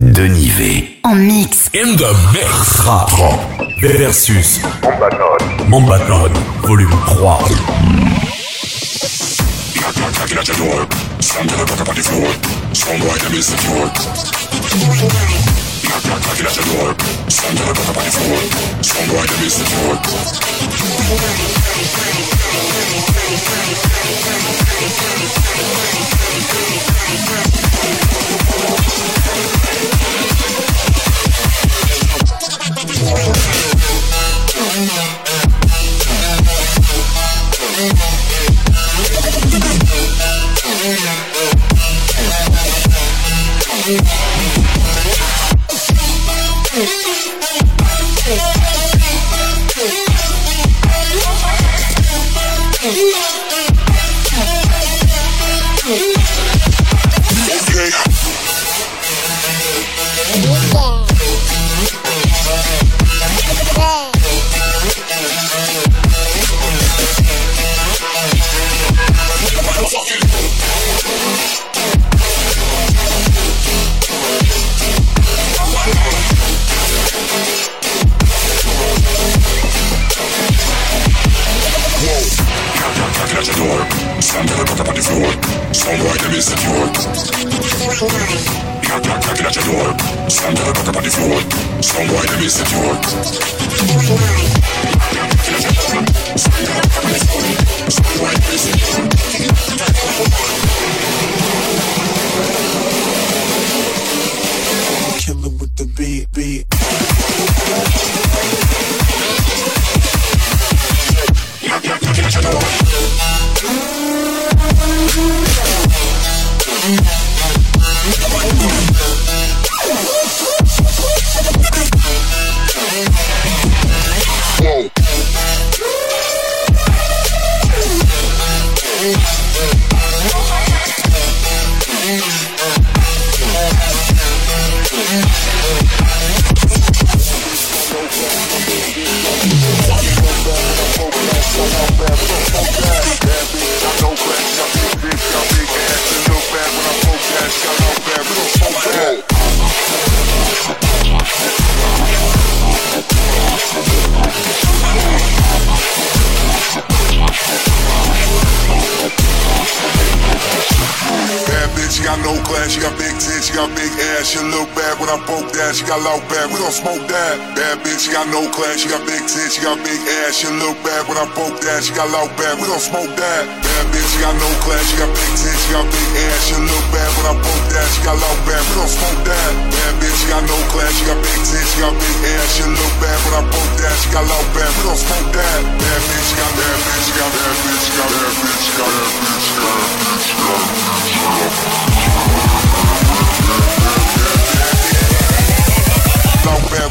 Denivé. En mix. In the mix. Versus. Mombanon. Mombanon. Volume 3. Door. Stand I up on the floor. Strong boy, them is secure. Knock, knock, knocking at your door. Stand put up on the floor. Strong boy, them is secure. Secure. Killer with the beat, beat. Knock, knock, knocking at your door. Got no class, she got big tits, she got big ass. She look bad when I poke that, she got loud bad. We gon' smoke that. Bad bitch, she got no class, she got big tits, she got big ass. She look bad when I poke that, she got loud bad. We gon' smoke that. Bad bitch, she got no class, she got big tits, she got big ass. She look bad when I poke that, she got loud bad. We gon' smoke that. Bad bitch, she got no class, she got big tits, she got big ass. She look bad when I poke that, she got loud bad. We gon' smoke that. Bad bitch, she got bad bitch, she got bad bitch, she got bad bitch, she got bad bitch, she got bad bitch, she got bad bitch. Loud bad,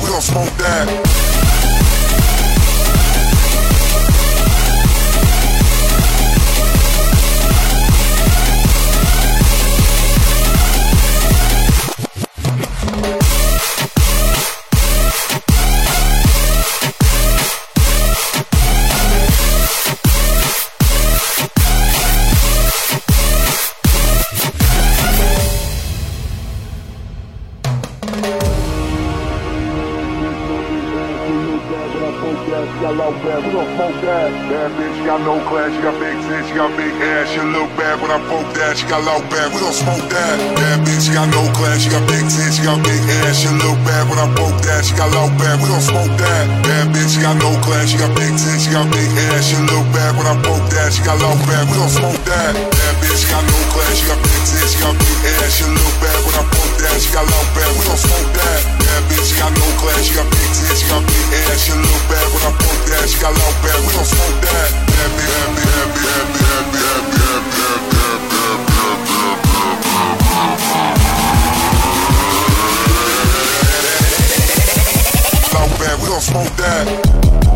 we gon' smoke that. Got no class, she got big tits, she got big ass. She look bad when I poke that, she got loud bad. We gon' smoke that. Bad bitch, she got no class, she got big tits, she got big ass. She look bad when I poke that, she got loud bad. We gon' smoke that. Bad bitch, she got no class, she got big tits, she got big ass. She look bad when I poke that, she got loud bad. We gon' smoke that. Bad bitch, she got no class, she got big tits, she got big ass. She look bad when I poke that, she got loud bad. We gon' smoke that. Bad bitch, got no class, she got big tits, she got big ass. She look bad when I poke that, she got loud bad. We gon' smoke that. Bad bitch, bad bitch, bad bitch, bad bitch, bad bitch, bad bitch, bad bitch, bad bitch. Loud bad, we gon' smoke that.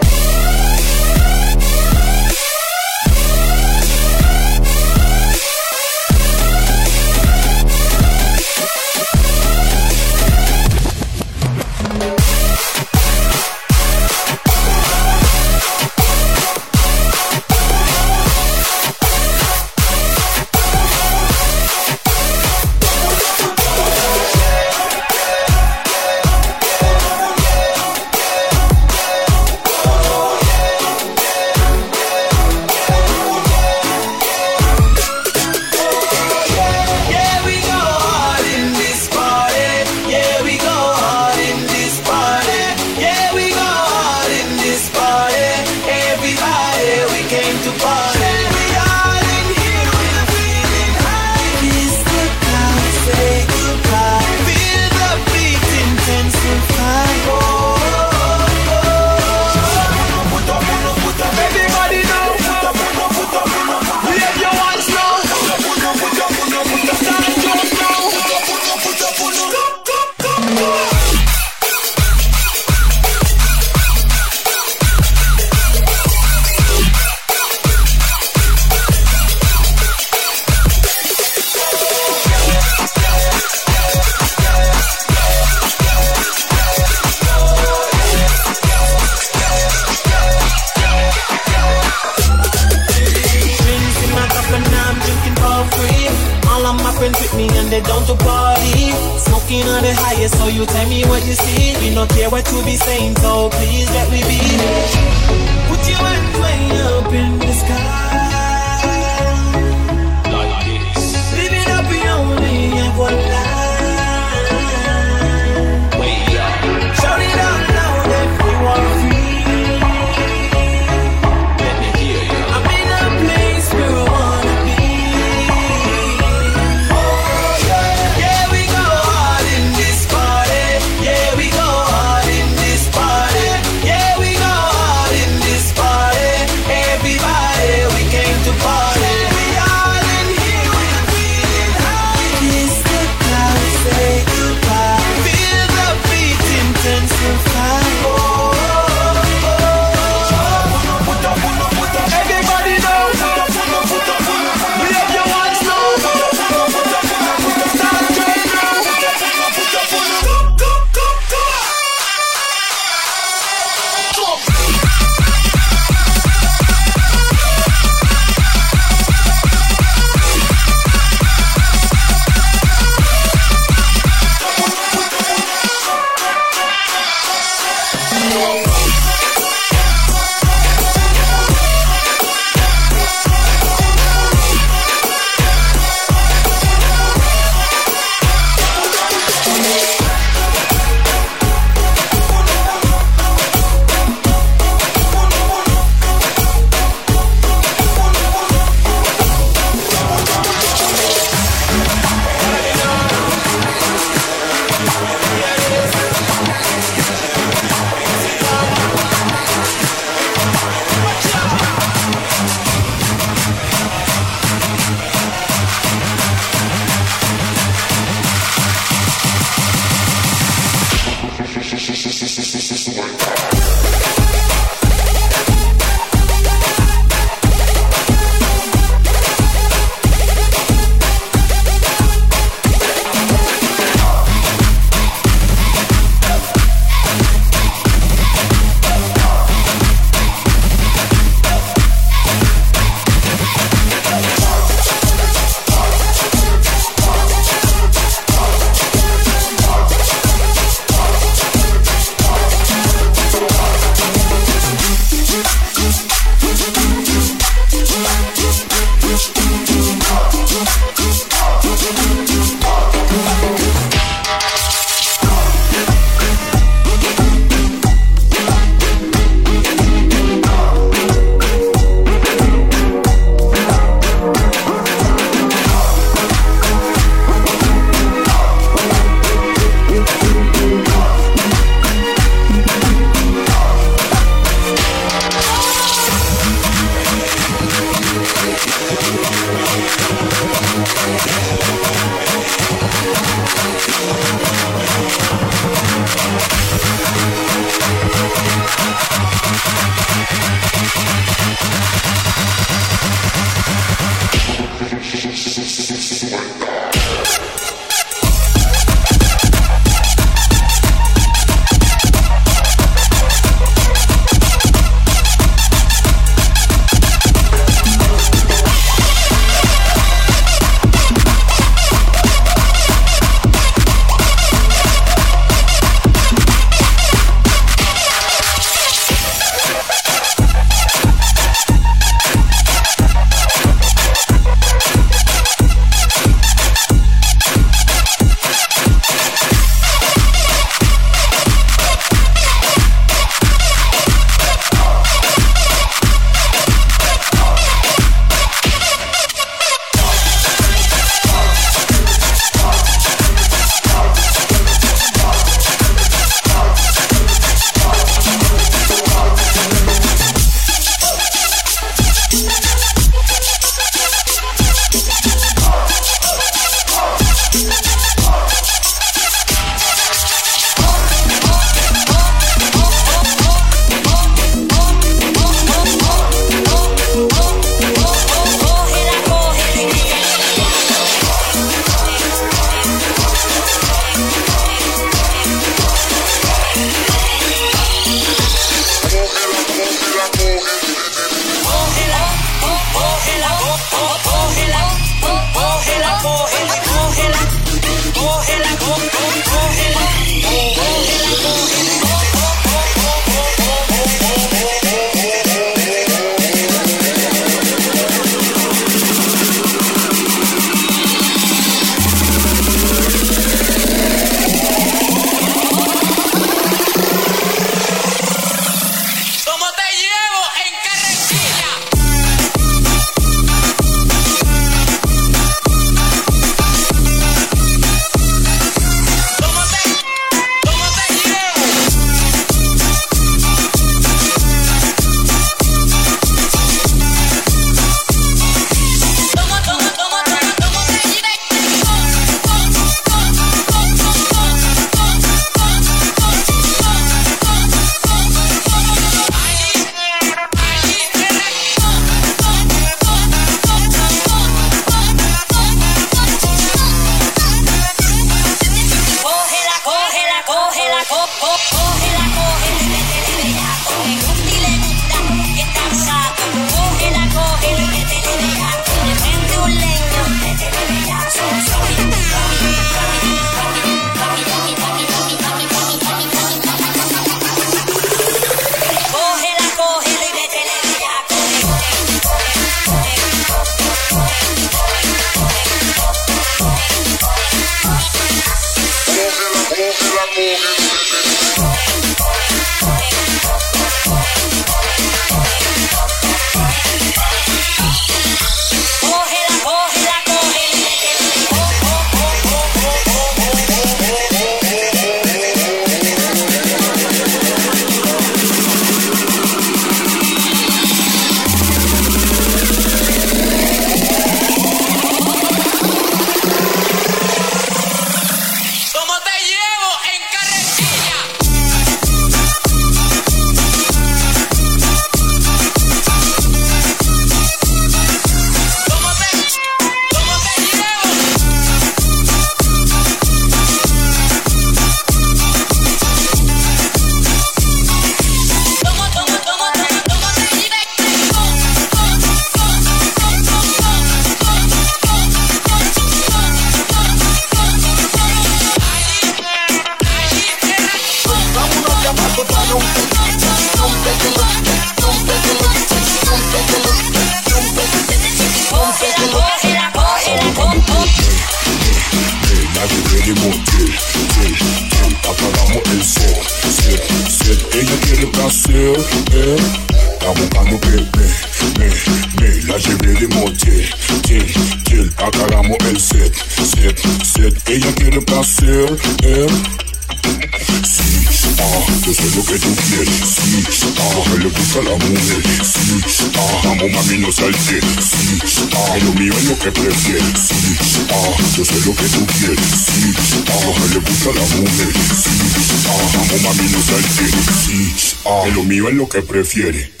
yo soy lo que tú quieres. Sí, ah, le gusta la mujer. Sí, ah, amo mami, no salte. Sí, ah, lo mío es lo que prefieres. Sí, ah, yo soy lo que tú quieres. Sí, ah, le gusta la mujer. Sí, ah, amo mami, no salte. Sí, ah, lo mío es lo que prefiere.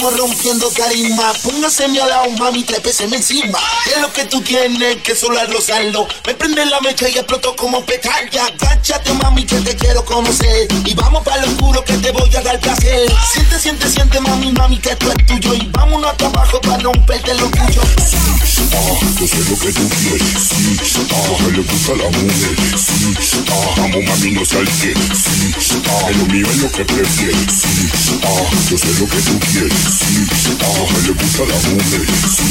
Rompiendo carisma. Póngase mi lado, mami, trépeseme encima. Es lo que tú tienes, que solo al rozarlo. Me prende la mecha y exploto como petarda. Agáchate, mami, que te quiero conocer. Y vamos para lo oscuro que te voy a dar placer. Siente, siente, siente, mami, mami, que esto es tuyo. Y vámonos hasta abajo para romperte lo tuyo. Ah, yo sé lo que tú quieres. Sí, ah, le gusta la mujer. Sí, ah, vamos, mami, no salte. Sí, ah, lo mío es lo que prefieres. Sí, ah, yo sé lo que tú quieres sí, ah, le gusta la mujer, sí,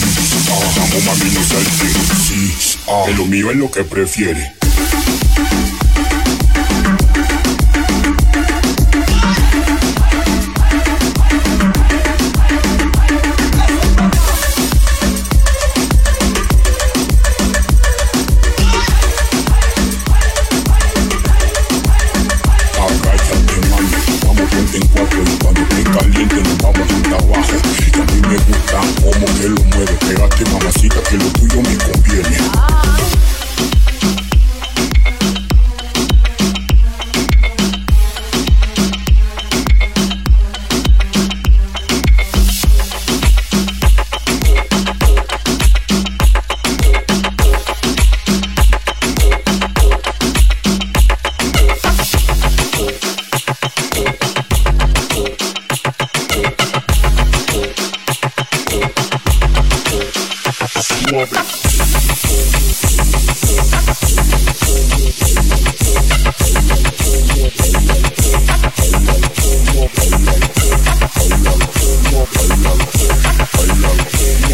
ah, vamos mami no salte, sí, ah, lo mío es lo que prefiere.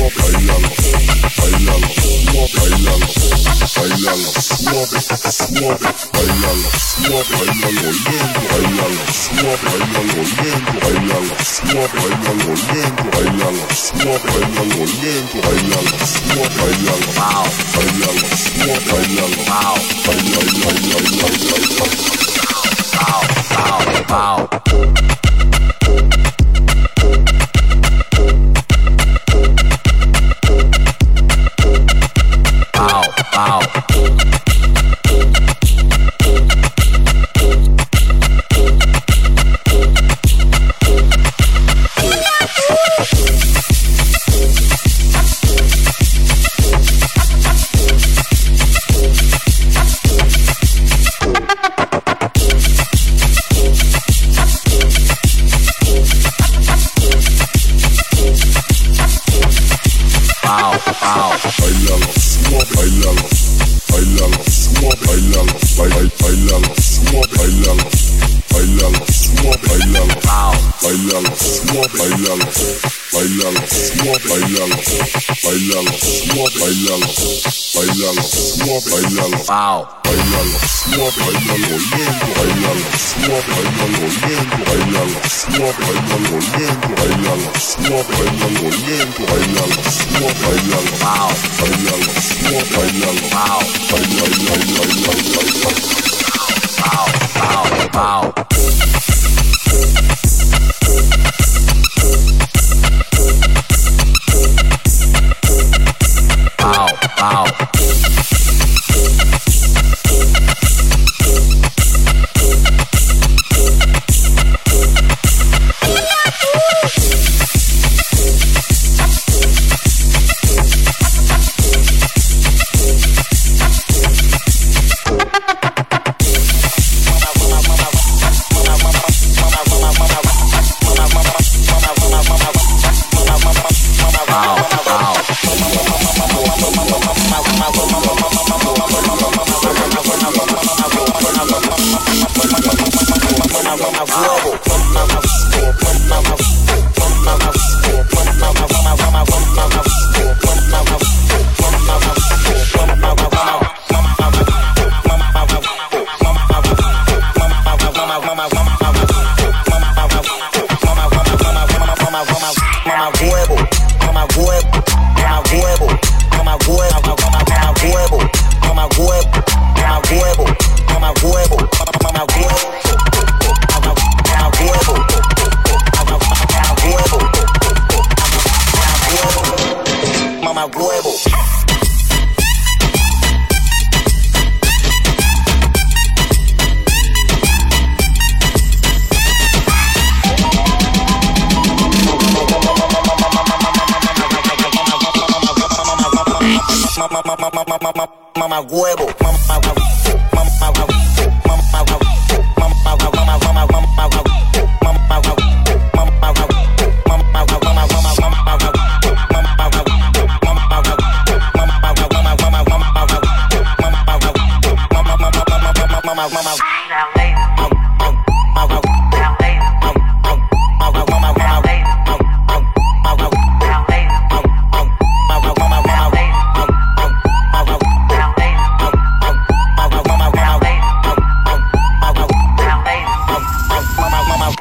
Wow. bailalo, bailalo, suave, bailalo, wow. bailalo, suave, bailalo, lento, bailalo, suave, bailalo, lento, bailalo, suave, bailalo, lento, bailalo, suave, bailalo, lento, bailalo, suave, bailalo, wow. bailalo, suave, bailalo, wow. bailalo, bailalo, bailalo, bailalo, wow, wow, wow.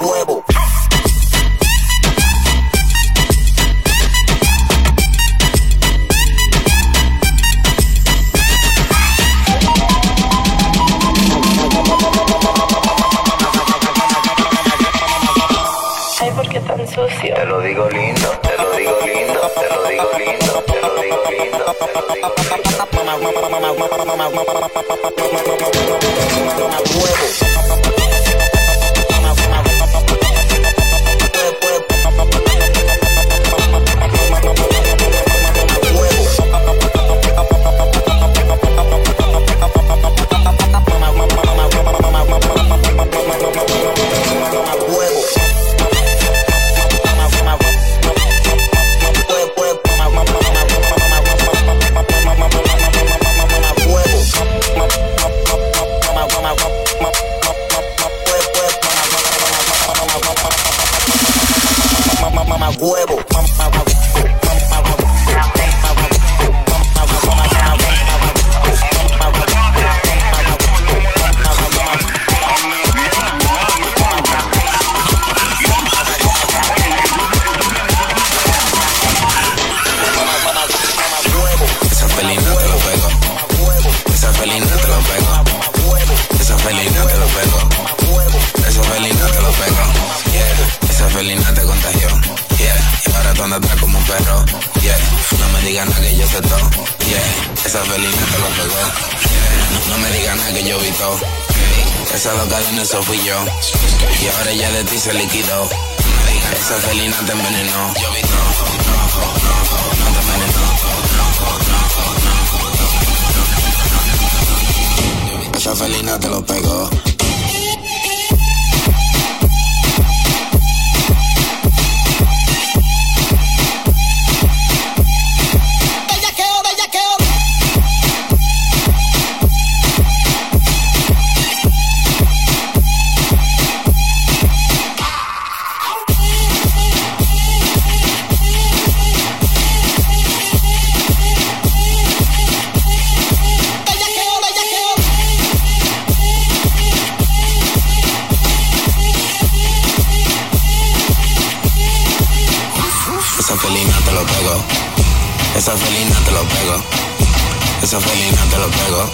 huevo. Esa loca de eso fui yo. Y ahora ya de ti se liquidó. Esa felina te envenenó. Yo vi no, no, no, te envenenó. Esa felina te lo pegó. Esa felina te lo pego. Esa felina te lo pego.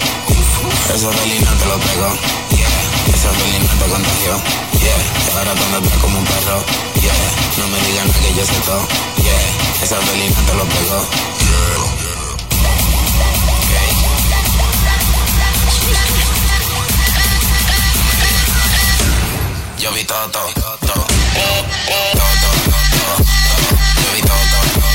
Esa felina te lo pego. Yeah. Esa felina te contagio. Yeah. Y ahora tú me ves como un perro. Yeah. No me digan que yo sé todo. Yeah. Esa felina te lo pego. Yeah. Yo vi todo, todo, todo, todo, todo, yo vi todo.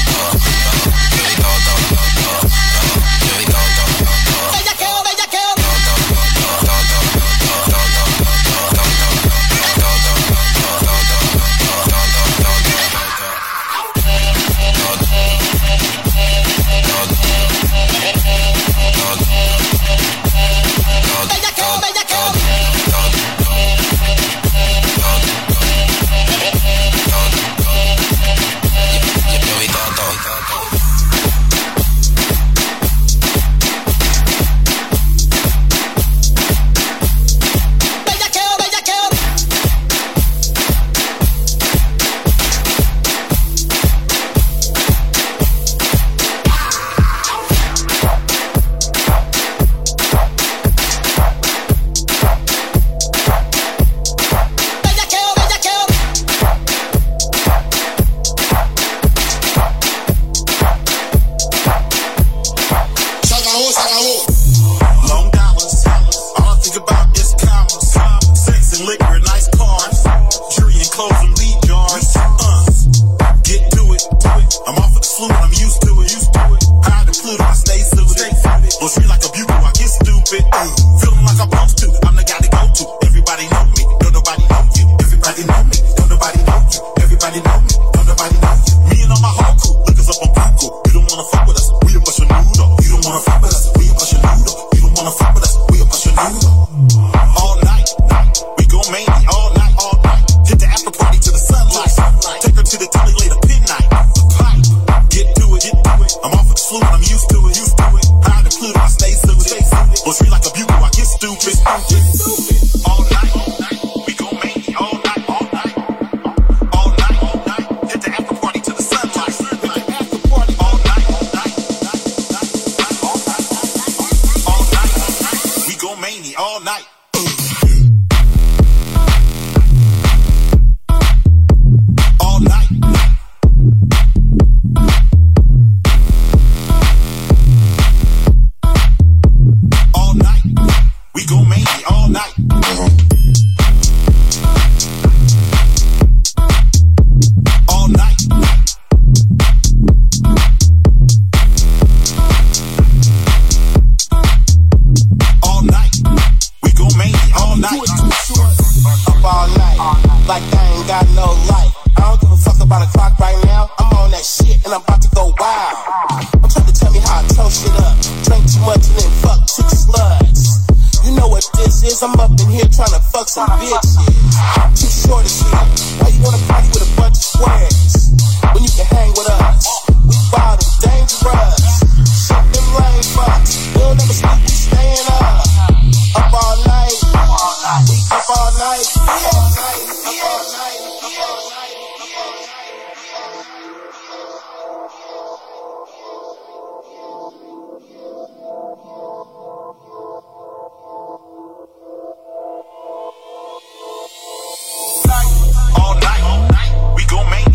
gon' make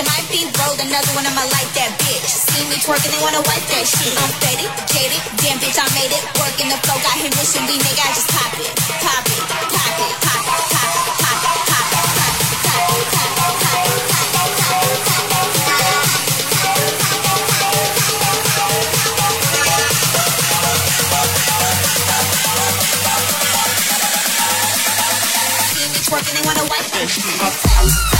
to my beat, rolled another one on my life that bitch. See me twerking, they wanna wipe that shit. I'm faded, jaded, damn bitch, I made it. Working the flow, got him wishing we nigga, I just pop it, pop it, pop it, pop it, pop it, pop it, pop it, pop it, pop it, pop it. Working, they wanna wipe this.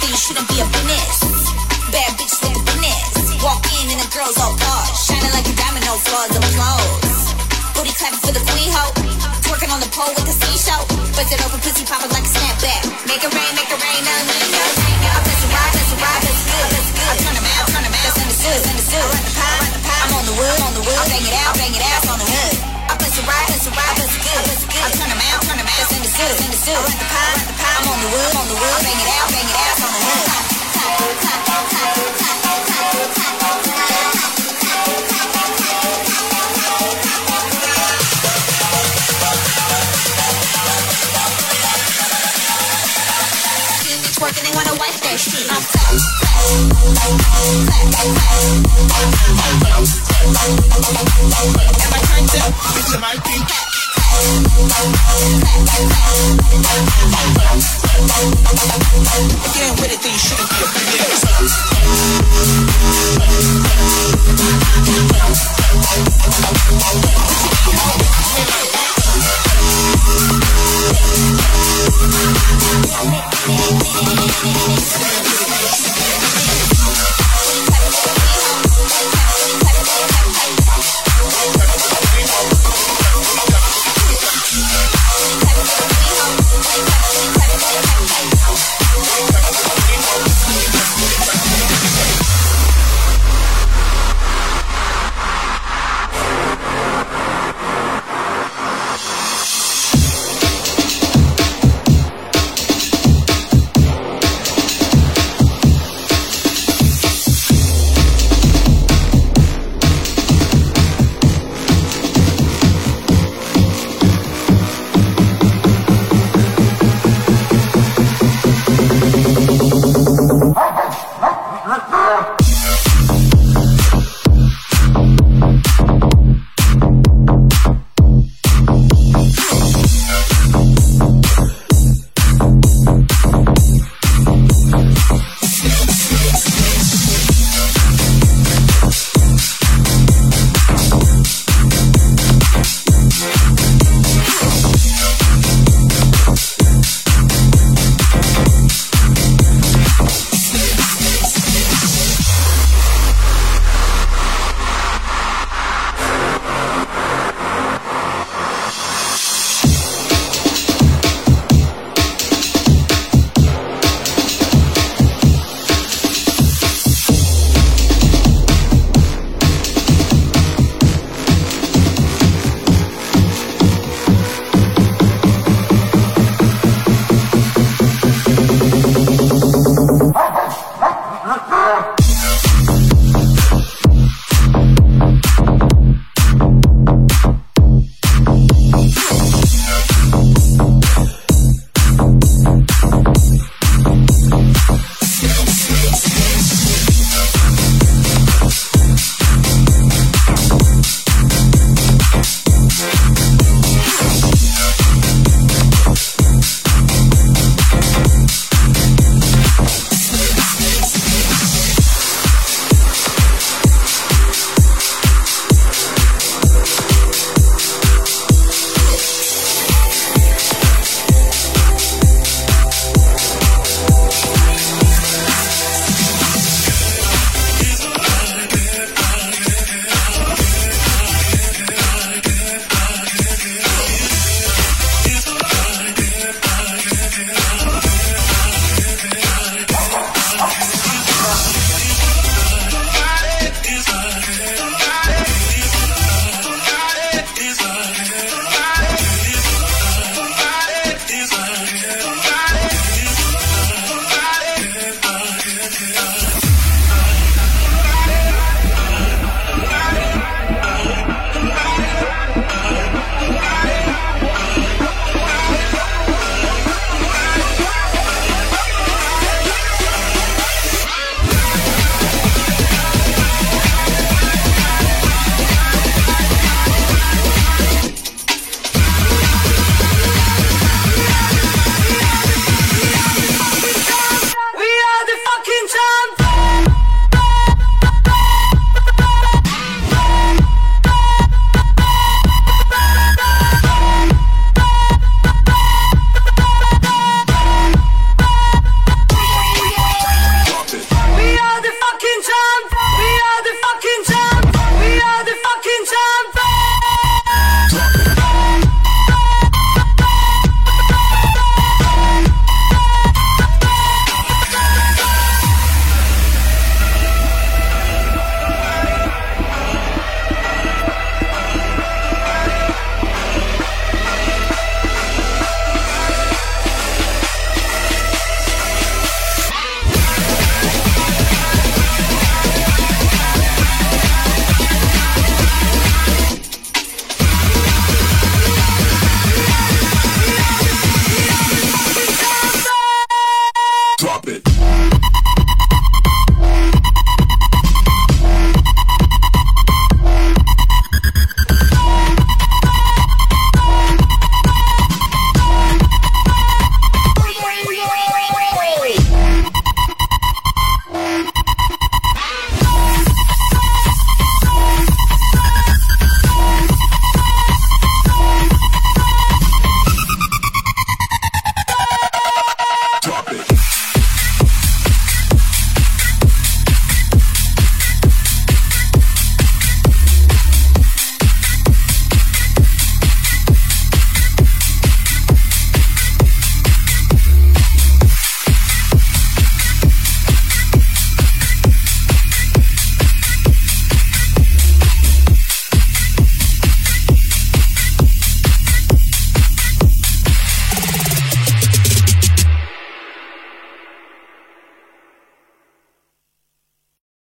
things shouldn't be a business. Bad bitch with the business. Walk in and the girls all pause. Shining like a domino, flaws applause. Booty clapping for the queen hoe. Twerking on the pole with the seashell. Bust it open, pussy popping like a snapback. Make it rain, make it rain, nothing. Bitch, I might be.